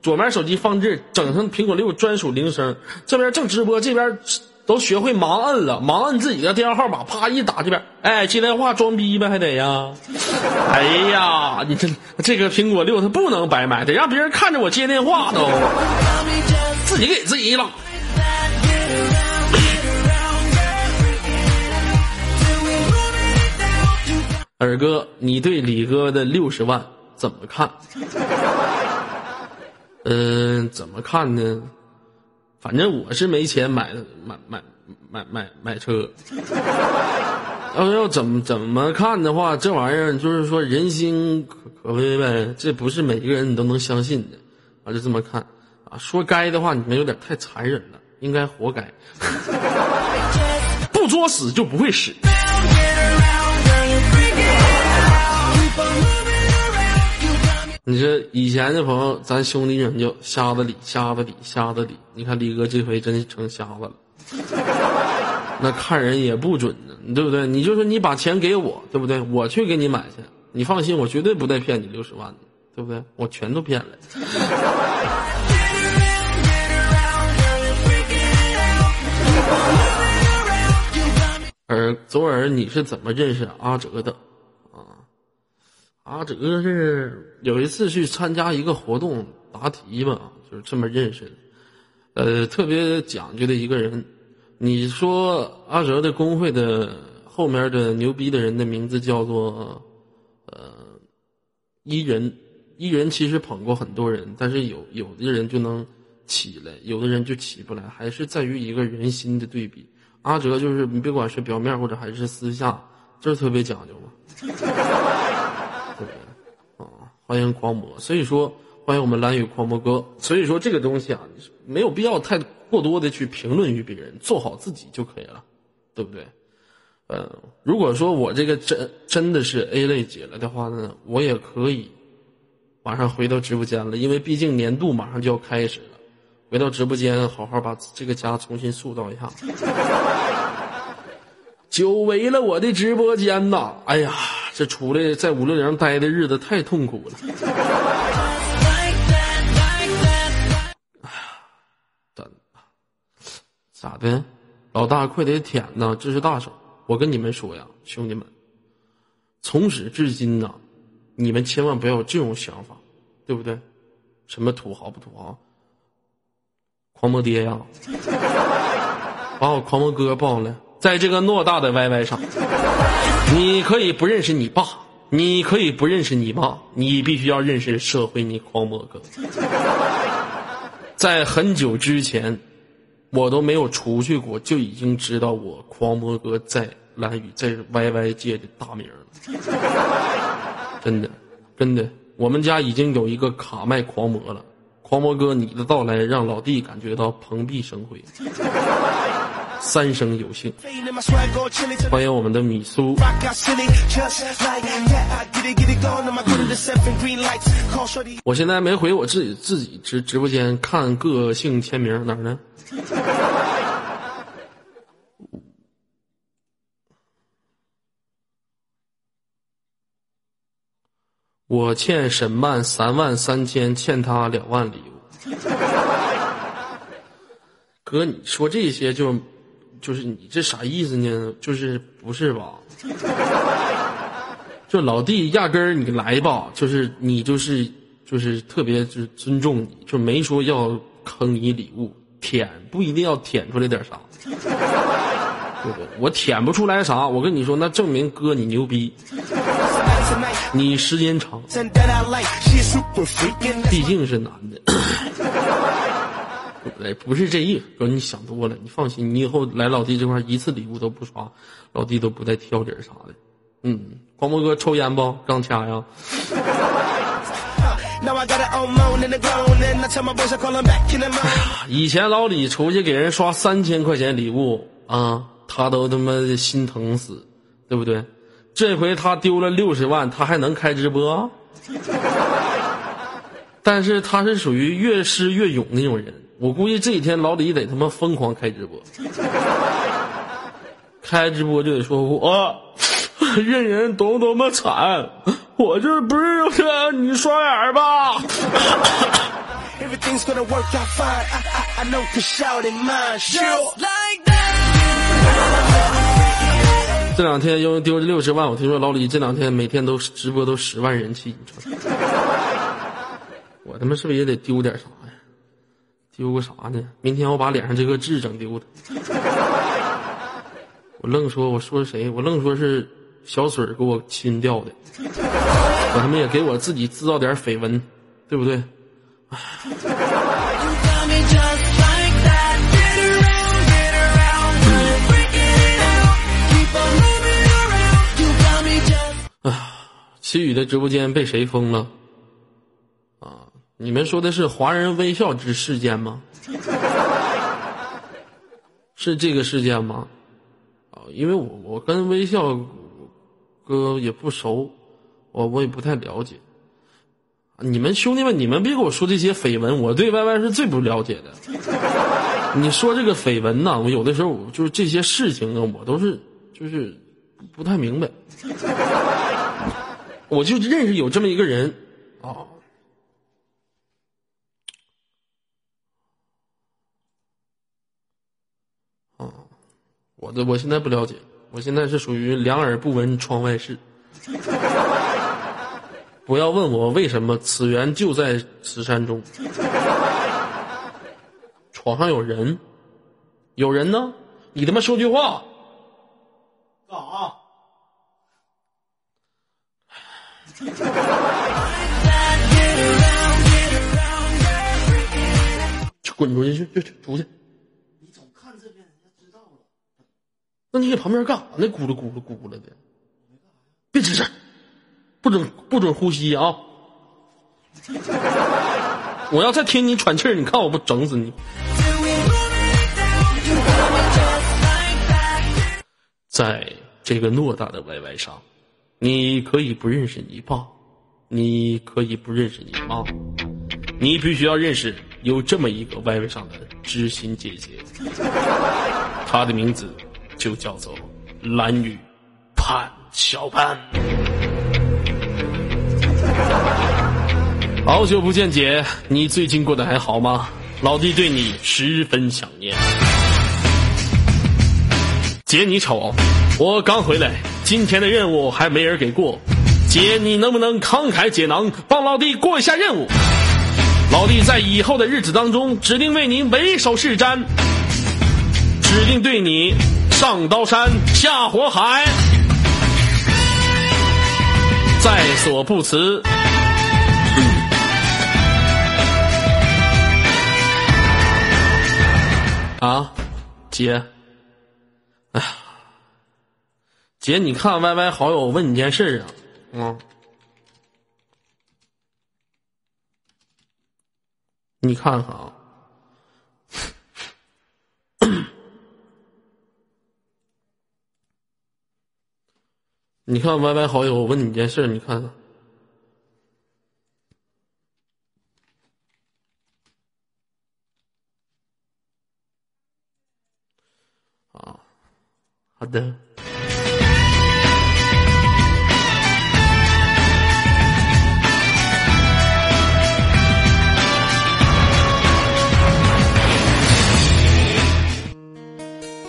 左边手机放这，整上苹果六专属铃声，这边正直播，这边。都学会盲摁了，盲摁自己的电话号码，啪一打这边，哎，接电话装逼呗，还得呀。哎呀，你这这个苹果六它不能白买，得让别人看着我接电话都，自己给自己了。二哥，你对李哥的六十万怎么看？嗯，怎么看呢？反正我是没钱买买买买买买车。要要怎么怎么看的话，这玩意儿就是说人心可可悲呗，这不是每一个人你都能相信的。我就这么看啊，说该的话你们有点太残忍了，应该活该。*laughs* 不作死就不会死。你说以前的朋友，咱兄弟们就瞎子李，瞎子李，瞎子李。你看李哥这回真成瞎子了，那看人也不准呢，对不对？你就说你把钱给我，对不对？我去给你买去，你放心，我绝对不带骗你六十万的，对不对？我全都骗了。而左耳，你是怎么认识阿哲的？阿哲是有一次去参加一个活动答题吧，就是这么认识的。呃，特别讲究的一个人。你说阿哲的工会的后面的牛逼的人的名字叫做呃伊人。伊人其实捧过很多人，但是有有的人就能起来，有的人就起不来，还是在于一个人心的对比。阿哲就是你别管是表面或者还是私下，就是特别讲究嘛。欢迎狂魔，所以说欢迎我们蓝雨狂魔哥。所以说这个东西啊，没有必要太过多的去评论于别人，做好自己就可以了，对不对？呃，如果说我这个真真的是 A 类解了的话呢，我也可以马上回到直播间了，因为毕竟年度马上就要开始了，回到直播间好好把这个家重新塑造一下。*laughs* 久违了我的直播间呐，哎呀！这出来在五六零待的日子太痛苦了。哎呀，真的，咋的？老大快点舔呐！这是大手。我跟你们说呀，兄弟们，从始至今呐，你们千万不要有这种想法，对不对？什么土豪不土豪？狂魔爹呀，*laughs* 把我狂魔哥抱来，在这个偌大的 YY 上。你可以不认识你爸，你可以不认识你妈，你必须要认识社会你狂魔哥。在很久之前，我都没有出去过，就已经知道我狂魔哥在蓝宇在 YY 界的大名了。真的，真的，我们家已经有一个卡麦狂魔了，狂魔哥，你的到来让老弟感觉到蓬荜生辉。三生有幸，欢迎我们的米苏。我现在没回我自己自己直直播间看个性签名哪儿呢？我欠沈曼三万三千，欠他两万礼物。哥，你说这些就，就是你这啥意思呢？就是不是吧？*laughs* 就老弟压根儿你来吧，就是你就是就是特别就是尊重你，就没说要坑你礼物，舔不一定要舔出来点啥，对不对？我舔不出来啥，我跟你说，那证明哥你牛逼。你时间长，毕竟是男的，*laughs* 哎，不是这意思，哥，你想多了。你放心，你以后来老弟这块一次礼物都不刷，老弟都不带挑理啥的。嗯，光波哥抽烟不？刚掐呀。以前老李出去给人刷三千块钱礼物啊，他都他妈心疼死，对不对？这回他丢了六十万，他还能开直播？*laughs* 但是他是属于越失越勇那种人，我估计这几天老李得他妈疯狂开直播，开直播就得说我任人多多么惨，我这不是你刷眼吧？这两天因为丢了六十万，我听说老李这两天每天都直播都十万人气，*laughs* 我他妈是不是也得丢点啥？呀？丢个啥呢？明天我把脸上这个痣整丢了。*laughs* 我愣说我说谁？我愣说是小水给我亲掉的。我他妈也给我自己制造点绯闻，对不对？齐宇的直播间被谁封了？啊，你们说的是华人微笑之事件吗？*laughs* 是这个事件吗？啊，因为我我跟微笑哥也不熟，我我也不太了解。你们兄弟们，你们别给我说这些绯闻，我对 Y Y 是最不了解的。*laughs* 你说这个绯闻呢，我有的时候就是这些事情啊，我都是就是不太明白。*laughs* 我就认识有这么一个人，啊，啊，我的我现在不了解，我现在是属于两耳不闻窗外事。不要问我为什么，此缘就在此山中。床上有人，有人呢？你他妈说句话！干啥？去滚出去！去去去，出去！你总看这边，人家知道了。那你搁旁边干啥呢？咕噜咕噜咕噜的，别吱声，不准不准呼吸啊！我要再听你喘气儿，你看我不整死你！在这个偌大的 YY 上。你可以不认识你爸，你可以不认识你妈，你必须要认识有这么一个 YY 上的知心姐姐，她的名字就叫做蓝雨潘小潘。好久不见，姐，你最近过得还好吗？老弟对你十分想念。姐，你瞅，我刚回来。今天的任务还没人给过，姐，你能不能慷慨解囊，帮老弟过一下任务？老弟在以后的日子当中，指定为您为首是瞻，指定对你上刀山下火海，在所不辞。啊，姐，哎呀。姐，你看 Y Y 好友问你件事啊，嗯，你看看啊，你看 Y Y 好友，我问你件事，你看看。啊，好的。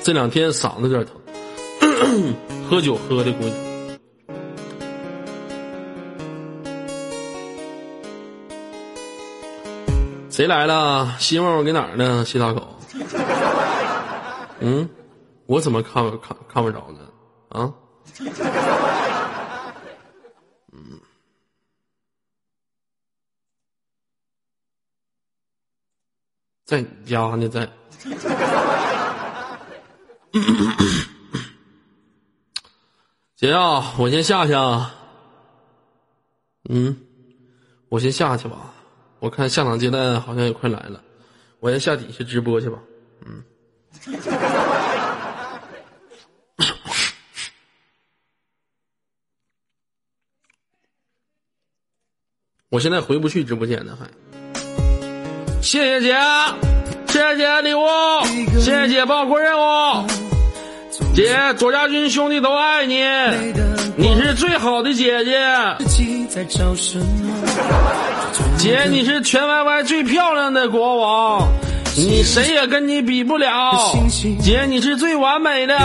这两天嗓子有点疼，*coughs* 喝酒喝的估计。谁来了？媳妇儿，我搁哪儿呢？西大狗。嗯，我怎么看看看不着呢？啊？嗯，在你家呢，在。*coughs* 姐啊，我先下去啊。嗯，我先下去吧。我看下场接待好像也快来了，我先下底下直播去吧。嗯。*laughs* 我现在回不去直播间呢，还。谢谢姐，谢谢姐礼物，谢谢姐帮我过任务。姐，左家军兄弟都爱你，你是最好的姐姐。姐，你是全 YY 最漂亮的国王，你谁也跟你比不了。姐，你是最完美的，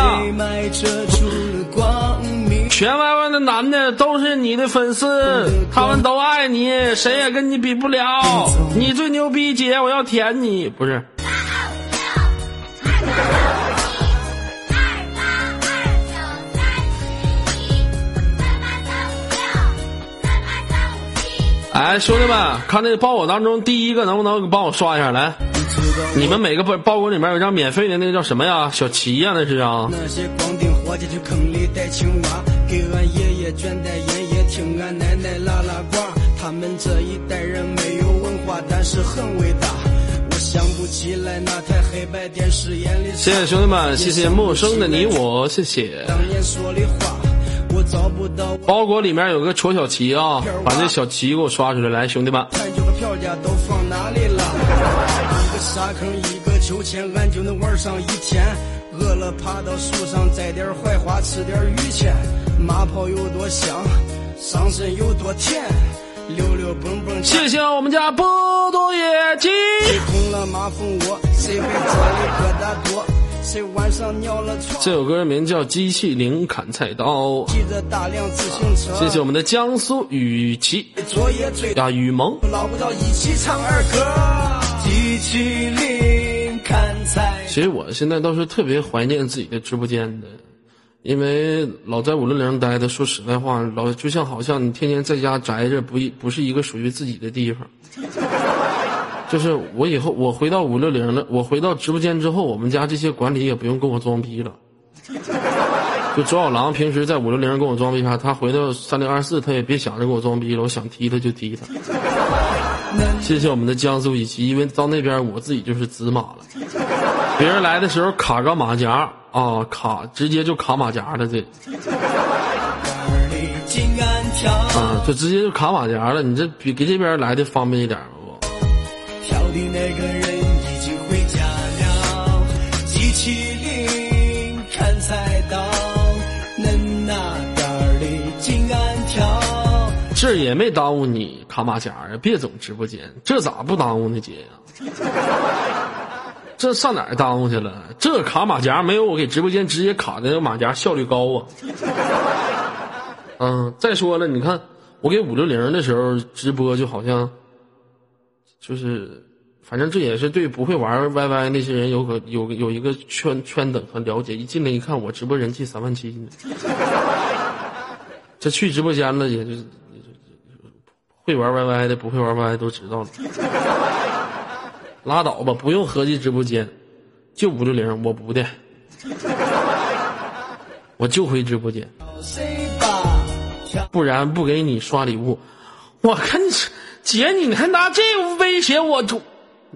全 YY 的男的都是你的粉丝，他们都爱你，谁也跟你比不了。你最牛逼，姐，我要舔你，不是。哎，兄弟们，看那包裹当中第一个能不能帮我刷一下？来，你们每个包包裹里面有张免费的，那个叫什么呀？小旗呀，那是啊。那些光腚伙计去坑里逮青蛙，给俺爷爷卷袋烟叶，听俺奶奶拉拉呱。他们这一代人没有文化，但是很伟大。我想不起来那台黑白电视眼里。谢谢兄弟们，谢谢陌生的你我，谢谢。当年说的话。包裹里面有个戳小旗啊，把这小旗给我刷出来，来，兄弟们。一个沙坑，一个秋千，俺就能玩上一天。饿了爬到树上摘点槐花，吃点榆钱。马泡有多香，有多甜，溜溜蹦蹦。谢谢我们家波多野鸡。了马蜂窝？谁疙瘩多？这首歌名叫《机器灵砍菜刀》。谢谢我们的江苏雨琦呀，雨萌。其实我现在倒是特别怀念自己的直播间的，因为老在五六零待的，说实在话，老就像好像你天天在家宅着，不一不是一个属于自己的地方。就是我以后我回到五六零了，我回到直播间之后，我们家这些管理也不用跟我装逼了。就左小狼平时在五六零跟我装逼啥，他回到三零二四他也别想着跟我装逼了，我想踢他就踢他。谢谢我们的江苏以及，因为到那边我自己就是紫马了。别人来的时候卡个马甲啊，卡直接就卡马甲了这。啊，就直接就卡马甲了，你这比给这边来的方便一点。的那个人已经回家了，机器灵砍菜刀，恁那点儿的金安条。这也没耽误你卡马甲呀，别总直播间，这咋不耽误呢，姐呀？这上哪儿耽误去了？这卡马甲没有我给直播间直接卡的那个马甲效率高啊。嗯，再说了，你看我给五六零的时候直播，就好像就是。反正这也是对不会玩 YY 那些人有个有有一个圈圈等和了解。一进来一看，我直播人气三万七呢。这去直播间了，也就会玩 YY 的，不会玩 YY 都知道了。拉倒吧，不用合计直播间，就五六零，我不的，我就回直播间，不然不给你刷礼物。我看姐，你还拿这威胁我，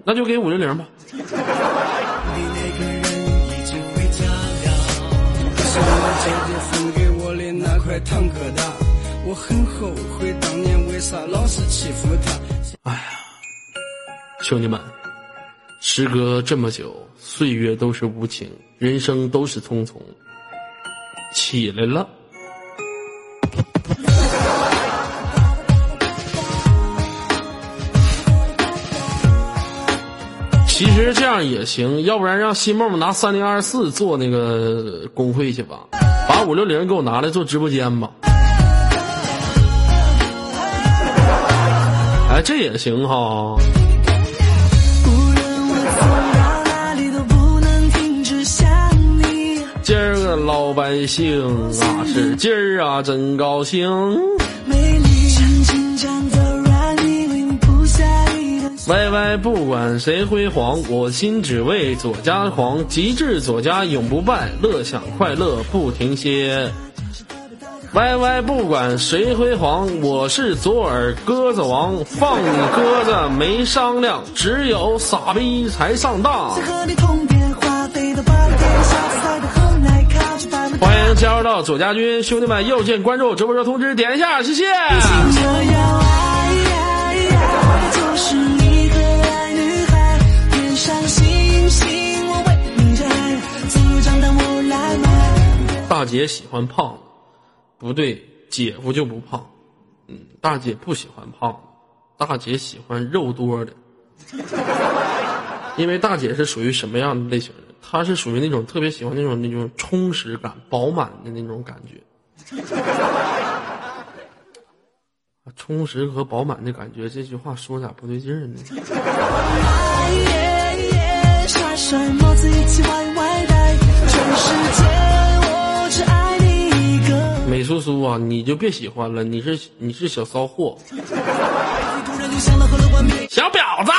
那就给五六零吧。你那个人一直会照料，是我，很后悔当年为啥老是欺负她。兄弟们，时隔这么久，岁月都是无情，人生都是匆匆，起来了。其实这样也行，要不然让新梦梦拿三零二四做那个工会去吧，把五六零给我拿来做直播间吧。哎，这也行哈。无论我走到哪里都不能停止想你。今儿个老百姓啊，是今儿啊，真高兴。歪歪不管谁辉煌，我心只为左家狂。极致左家永不败，乐享快乐不停歇。歪歪不管谁辉煌，我是左耳鸽子王，放你鸽子没商量，只有傻逼才上当。欢迎加入到左家军，兄弟们右键关注，直播时通知点一下，谢谢。大姐喜欢胖，不对，姐夫就不胖。嗯，大姐不喜欢胖，大姐喜欢肉多的。因为大姐是属于什么样的类型的？她是属于那种特别喜欢那种那种充实感、饱满的那种感觉。充实和饱满的感觉，这句话说咋不对劲儿呢？*laughs* 苏苏啊，你就别喜欢了，你是你是小骚货，*laughs* 小婊子。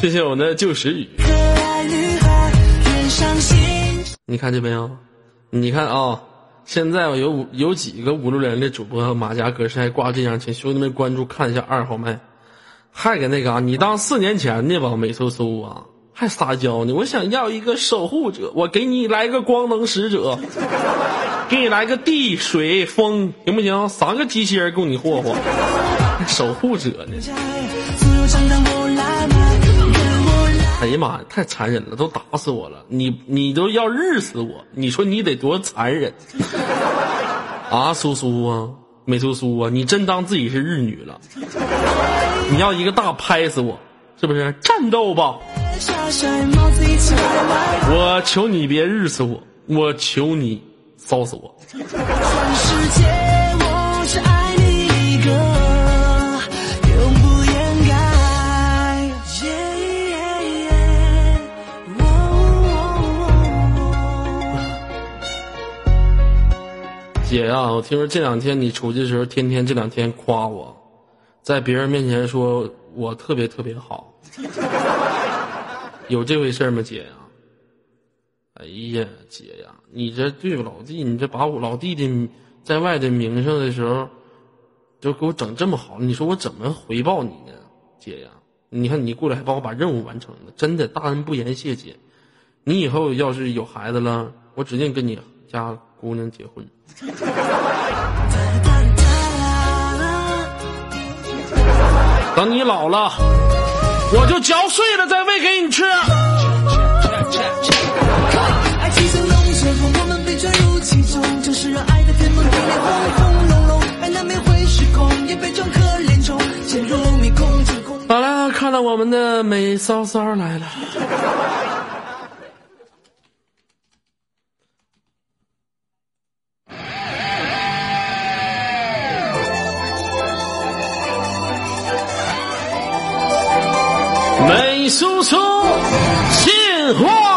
*laughs* 谢谢我的旧时雨。你看见没有？你看啊、现在有有几个五六人的主播马甲格式还挂这样，请兄弟们关注看一下二号麦，还给那个啊，你当四年前的吧，美嗖嗖啊，*laughs* 还撒娇呢。我想要一个守护者，我给你来个光能使者，*laughs* 给你来个地水风，行不行？三个机器人供你霍霍，*laughs* 守护者呢。哎呀妈呀，太残忍了，都打死我了！你你都要日死我，你说你得多残忍 *laughs* 啊！苏苏啊，美苏苏啊，你真当自己是日女了？你要一个大拍死我，是不是？战斗吧！我求你别日死我，我求你烧死我！姐呀、我听说这两天你出去的时候，天天这两天夸我，在别人面前说我特别特别好，*laughs* 有这回事吗，姐呀、哎呀，姐呀，你这对老弟，你这把我老弟的在外的名声的时候，就给我整这么好，你说我怎么回报你呢，姐呀？你看你过来还帮我把任务完成了，真的大恩不言谢，姐。你以后要是有孩子了，我指定跟你家姑娘结婚。*laughs* 等你老了，我就嚼碎了再喂给你吃。爱情像龙卷风，我们被卷入其中，就是让爱的天崩地裂，轰轰隆隆，爱难免会失控，也被装可怜虫，陷入迷宫之空。好了，看到我们的美骚骚来了。美苏苏进化。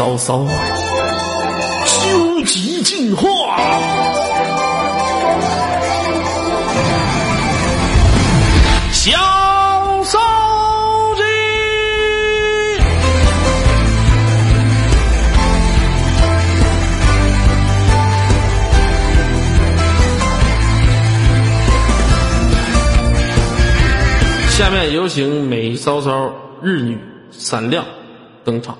骚骚，究极进化。小骚鸡。下面有请美骚骚日女闪亮登场。